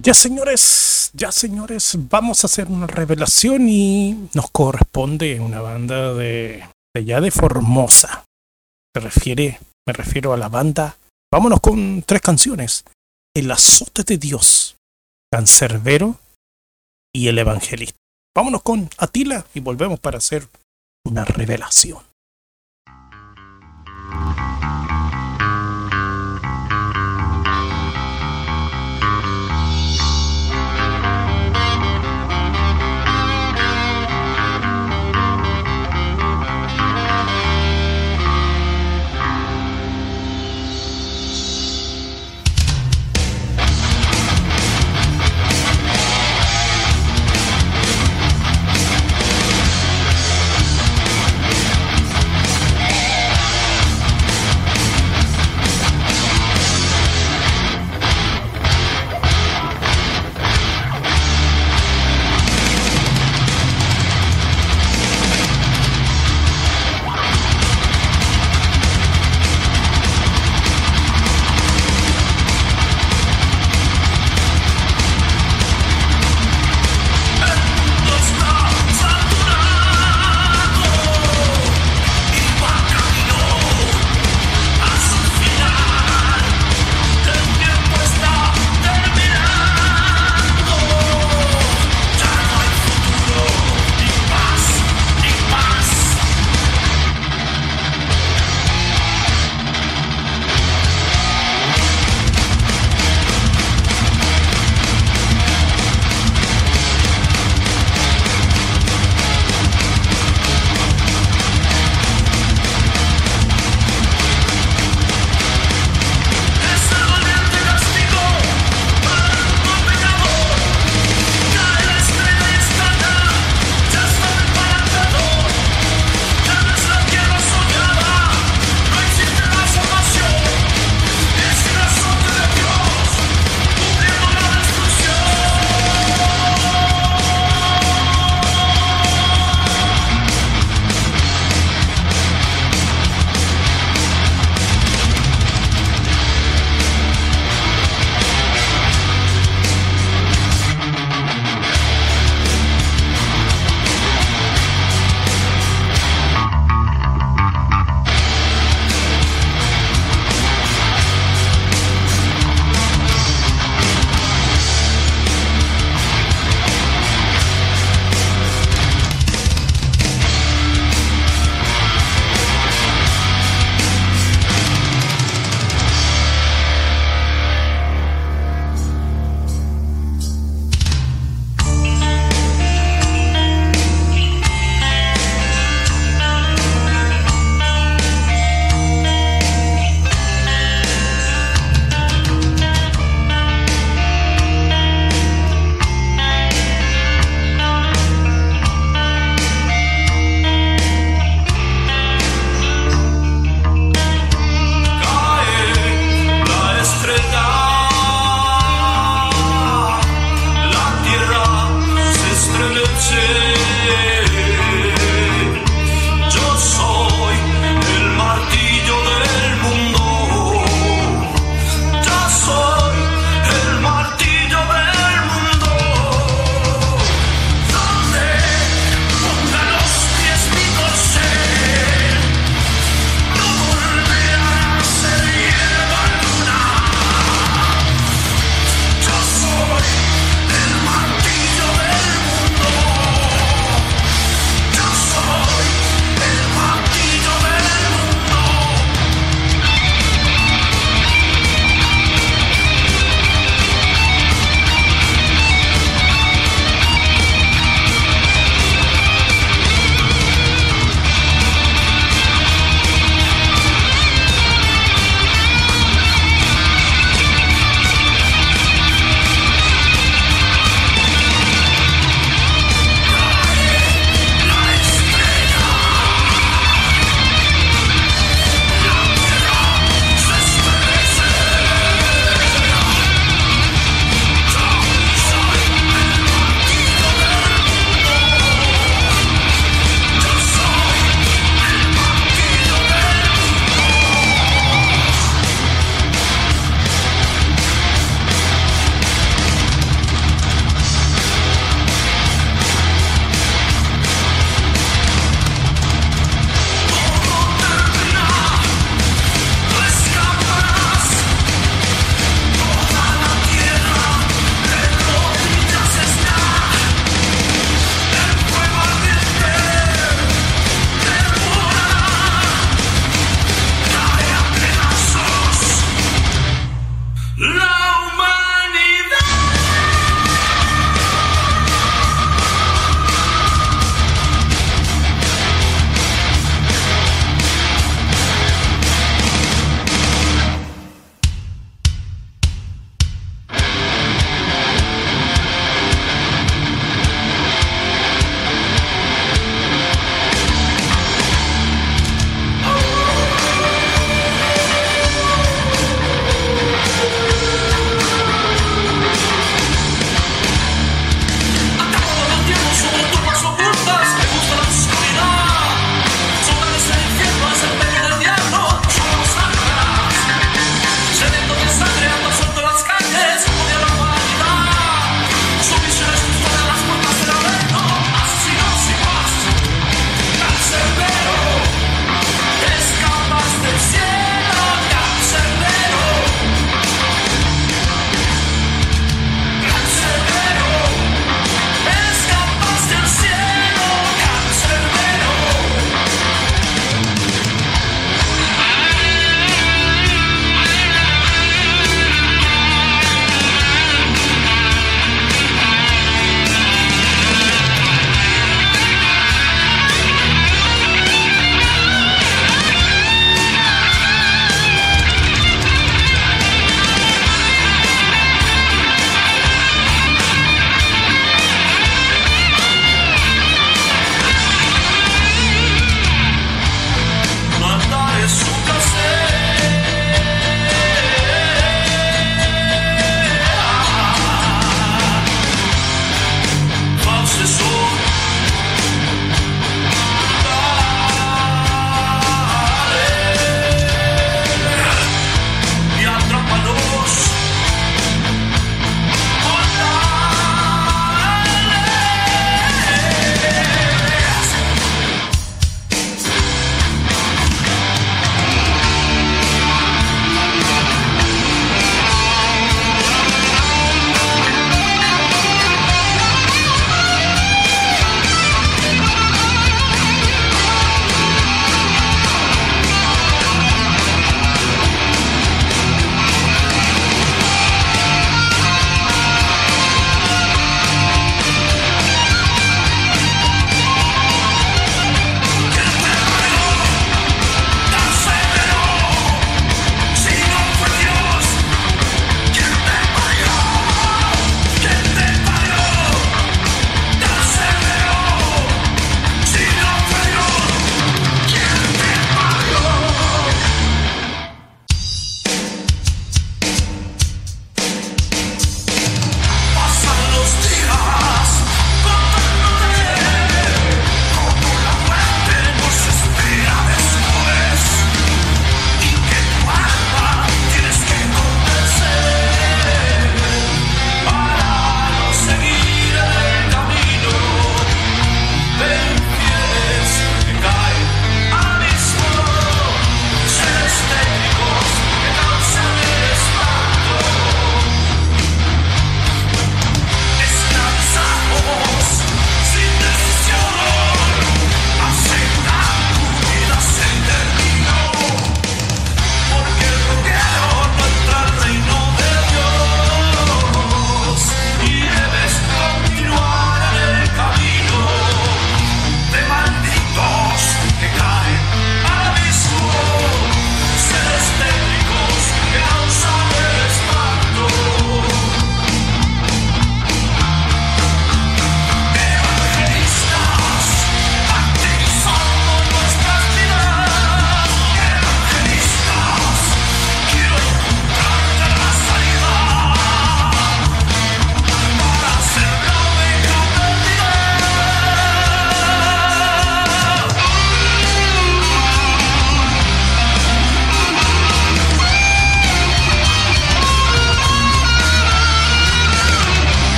Ya señores, ya señores, vamos a hacer una revelación y nos corresponde una banda de, de allá de Formosa. Se refiere, me refiero a la banda. Vámonos con tres canciones. El azote de Dios, Cancerbero y el Evangelista. Vámonos con Atila y volvemos para hacer una revelación.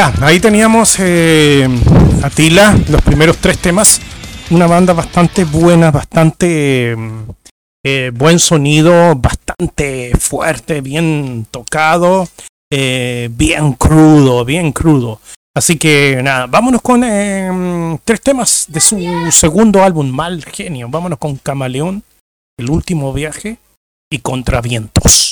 Ahí teníamos eh, Atila, los primeros tres temas. Una banda bastante buena, bastante eh, buen sonido, bastante fuerte, bien tocado, eh, bien crudo, bien crudo. Así que nada, vámonos con eh, tres temas de su segundo álbum, Mal Genio. Vámonos con Camaleón, El último viaje y Contravientos.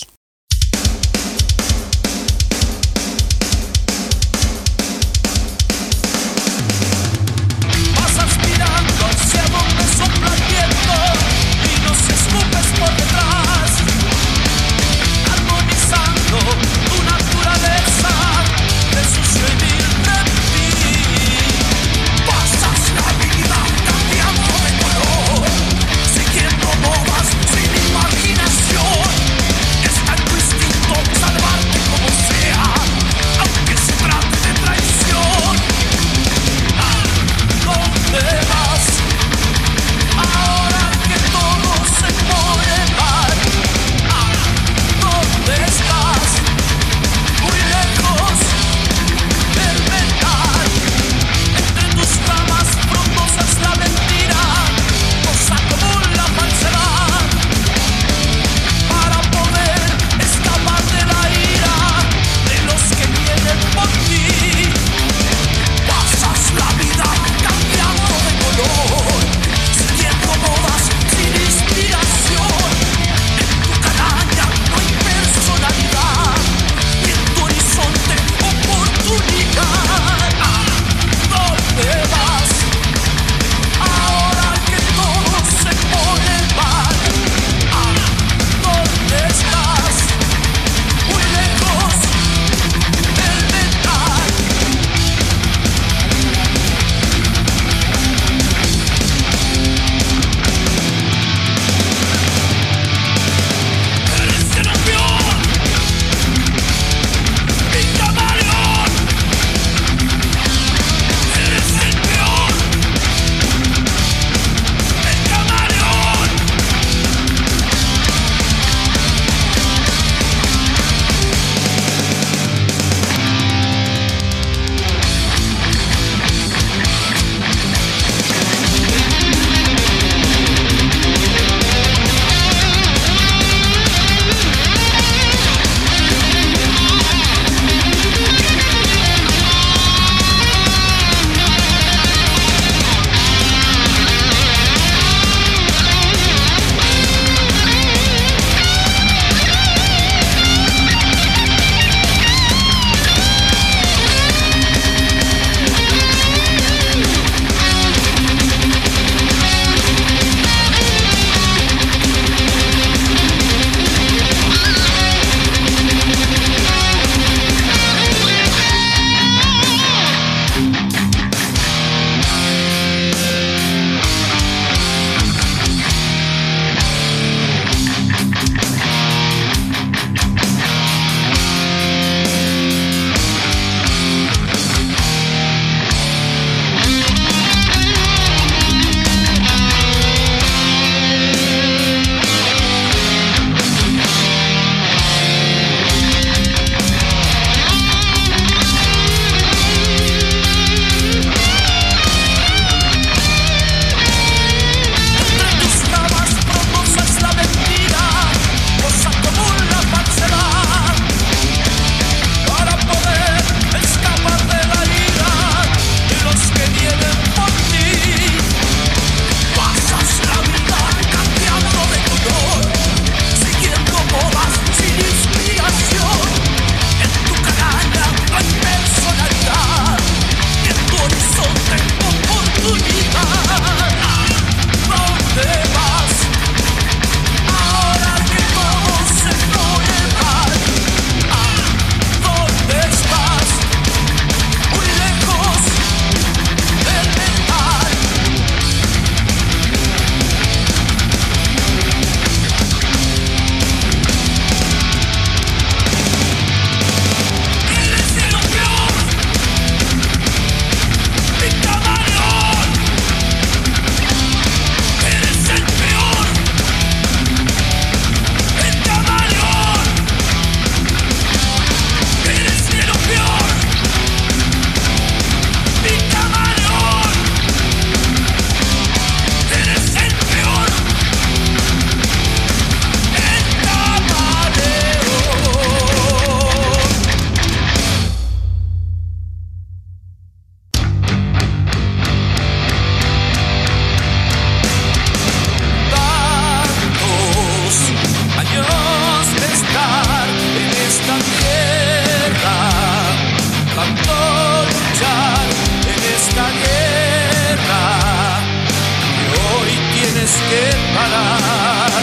Parar.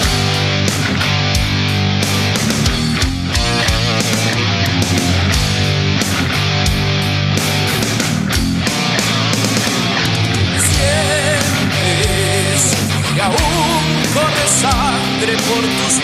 Sientes que aún corre sangre por tus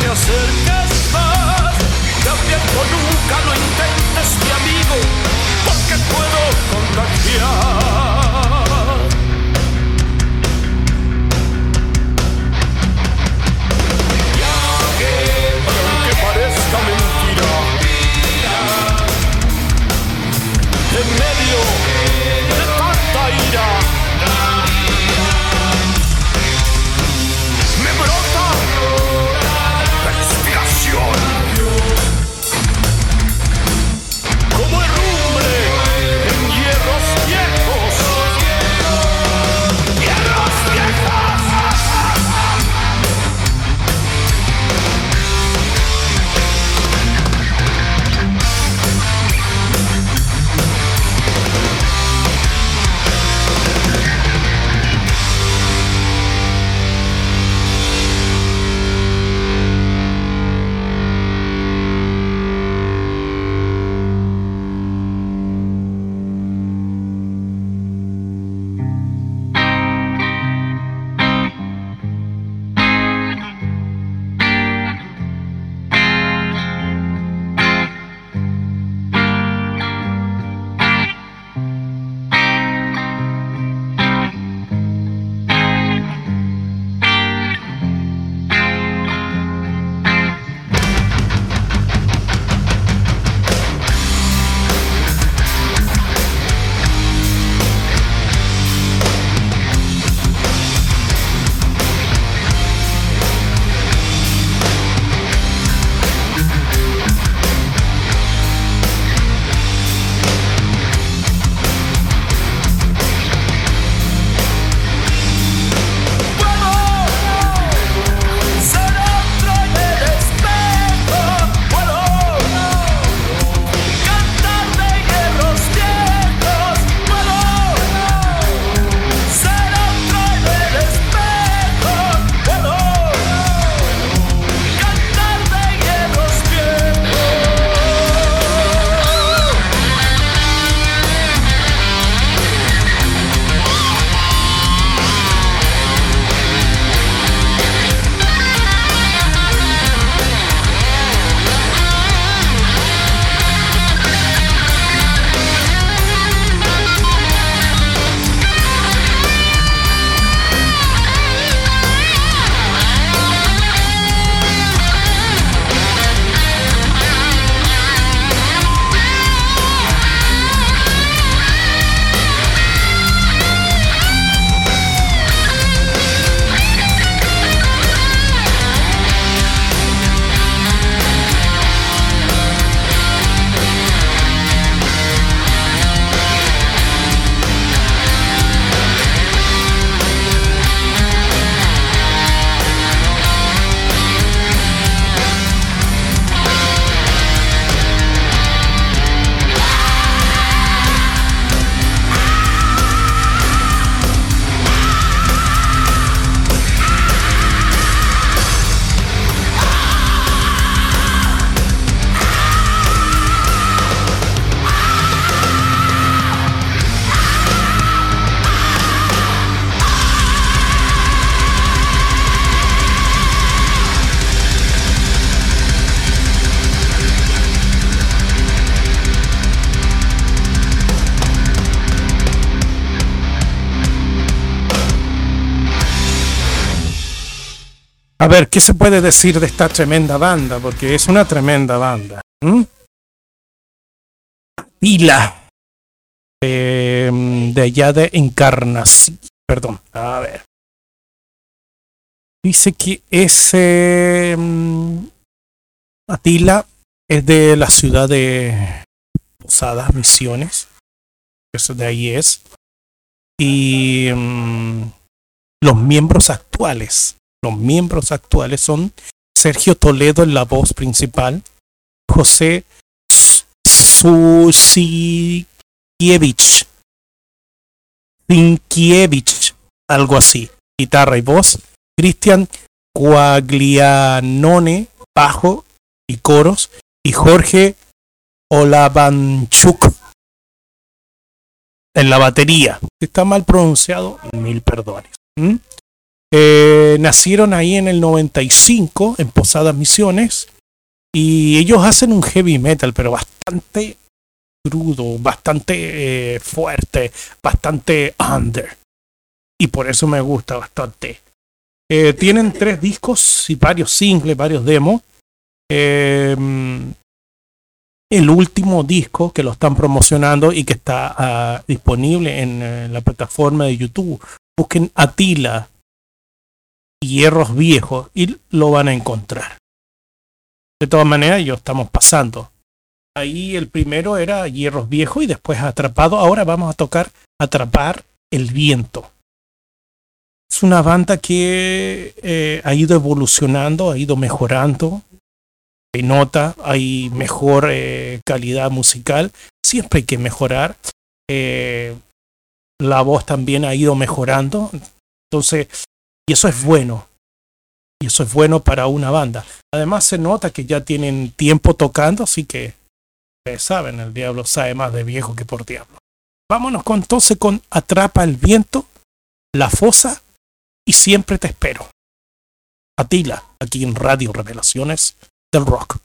te acerques más. También nunca lo intentes, mi amigo, porque puedo contagiar. A ver, ¿qué se puede decir de esta tremenda banda? Porque es una tremenda banda. ¿m? Atila. Eh, de allá de Encarnación. Perdón, a ver. Dice que ese mm, Atila es de la ciudad de Posadas, Misiones. Eso de ahí es. Y mm, los miembros actuales los miembros actuales son Sergio Toledo en la voz principal, José Susikievich, Zinkiewicz, algo así, guitarra y voz, Cristian Quaglianone, bajo y coros, y Jorge Olavanchuk en la batería. Si está mal pronunciado, mil perdones. Eh, nacieron ahí en el 95 en Posadas Misiones Y ellos hacen un heavy metal, pero bastante crudo, bastante eh, fuerte, bastante under. Y por eso me gusta bastante. Eh, tienen tres discos y varios singles, varios demos. El último disco que lo están promocionando y que está ah, disponible en, la plataforma de YouTube. Busquen Atila Hierros Viejos y lo van a encontrar. De todas maneras, yo estamos pasando. Ahí el primero era Hierros Viejos y después Atrapado. Ahora vamos a tocar Atrapar el Viento. Es una banda que eh, ha ido evolucionando, ha ido mejorando. Se nota, hay mejor eh, calidad musical. Siempre hay que mejorar. Eh, la voz también ha ido mejorando. Entonces, y eso es bueno. Y eso es bueno para una banda. Además se nota que ya tienen tiempo tocando, así que ustedes saben, el diablo sabe más de viejo que por diablo. Vámonos entonces con Atrapa el viento, La fosa y Siempre te espero. Atila, aquí en Radio Revelaciones del Rock.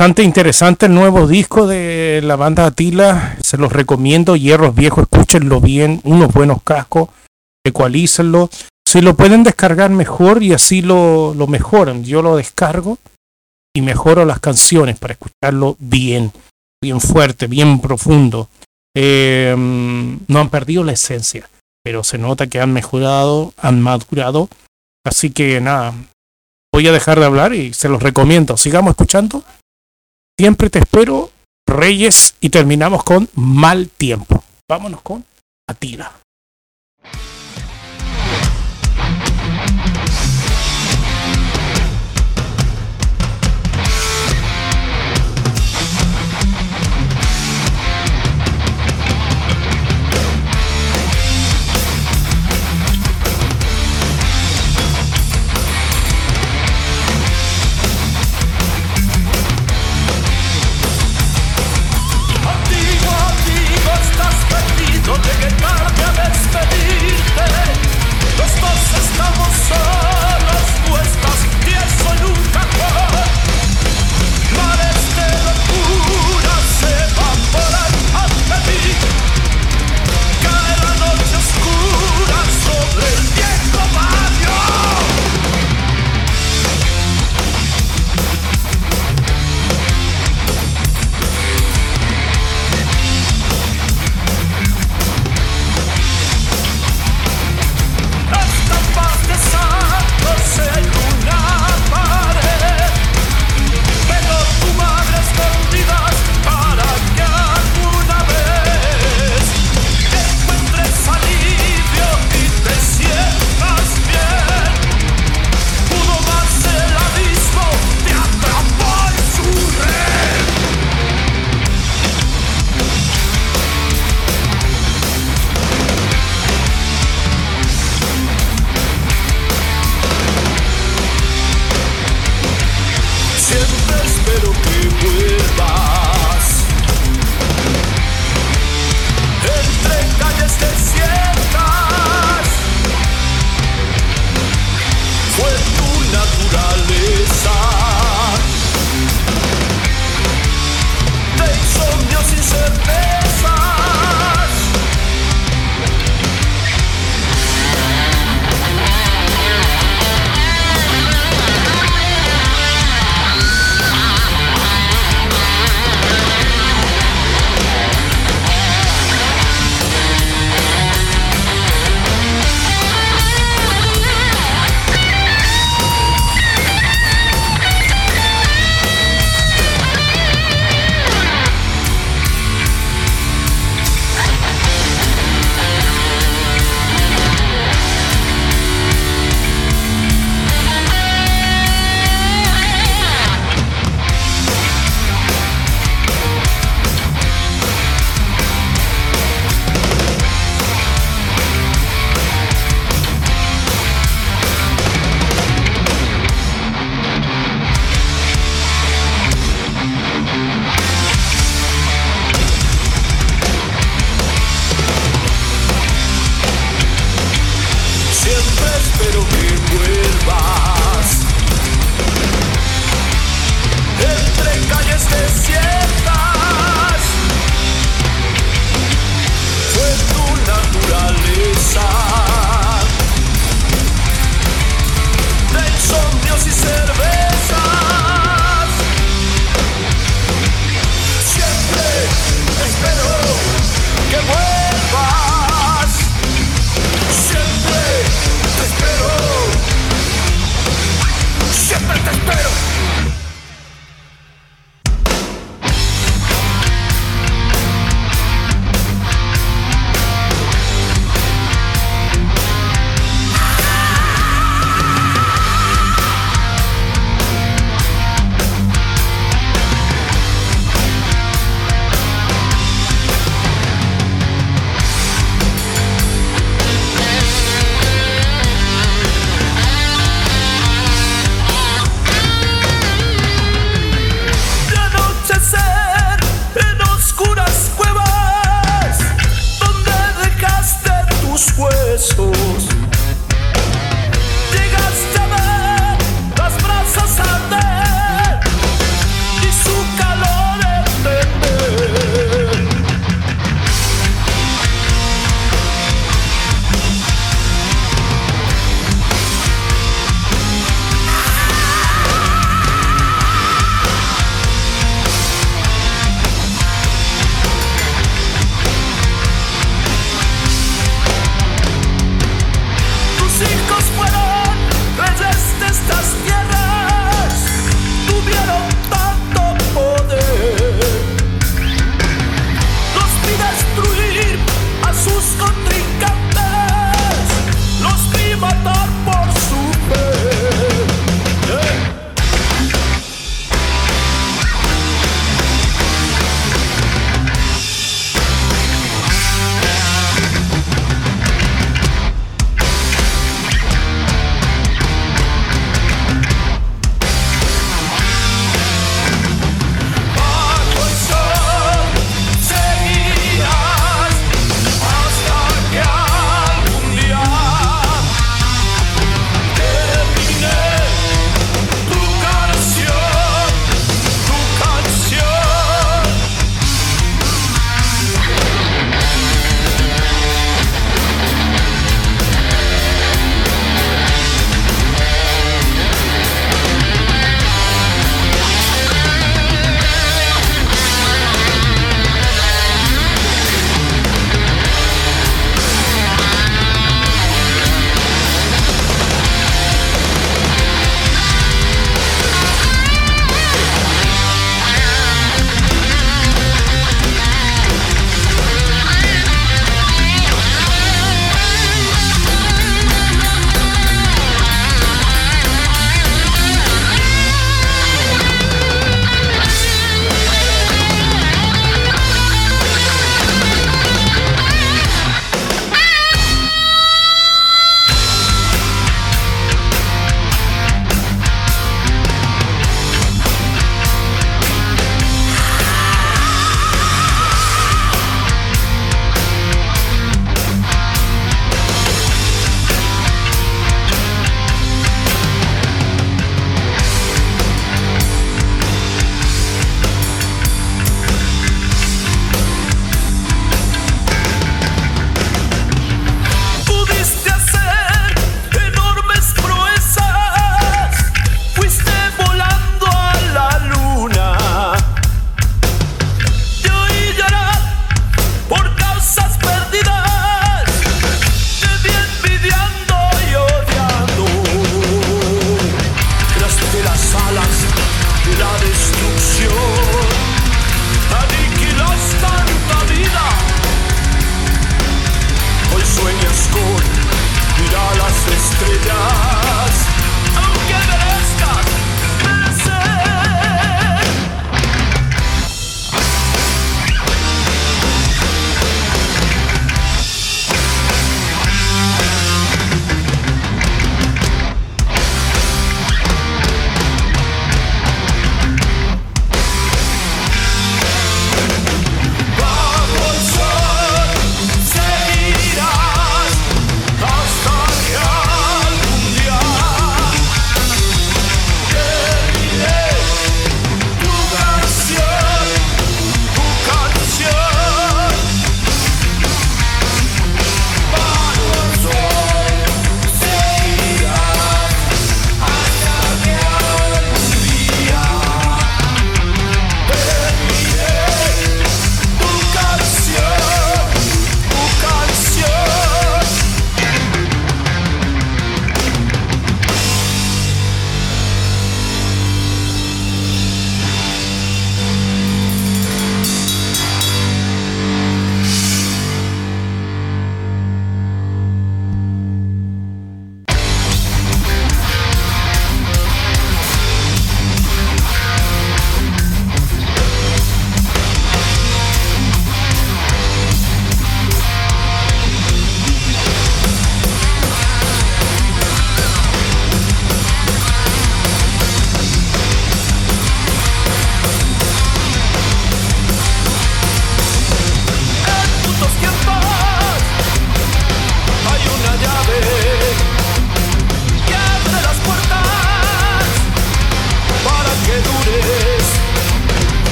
Bastante interesante el nuevo disco de la banda Atila. Se los recomiendo. Hierros viejos, escúchenlo bien. Unos buenos cascos. Ecualícenlo. Si lo pueden descargar mejor y así lo, lo mejoran. Yo lo descargo y mejoro las canciones para escucharlo bien. Bien fuerte, bien profundo. Eh, no han perdido la esencia. Pero se nota que han mejorado, han madurado. Así que nada. Voy a dejar de hablar y se los recomiendo. Sigamos escuchando. Siempre te espero, Reyes, y terminamos con Mal Tiempo. Vámonos con Atila.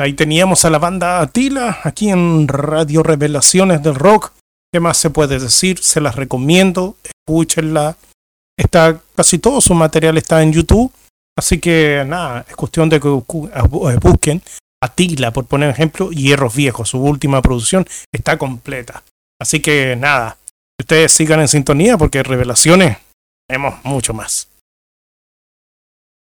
Ahí teníamos a la banda Atila, aquí en Radio Revelaciones del Rock. ¿Qué más se puede decir? Se las recomiendo, escúchenla. Está, casi todo su material está en YouTube. Así que nada, es cuestión de que eh, busquen Atila, por poner ejemplo, Hierros Viejos. Su última producción está completa. Así que nada, ustedes sigan en sintonía porque revelaciones tenemos mucho más.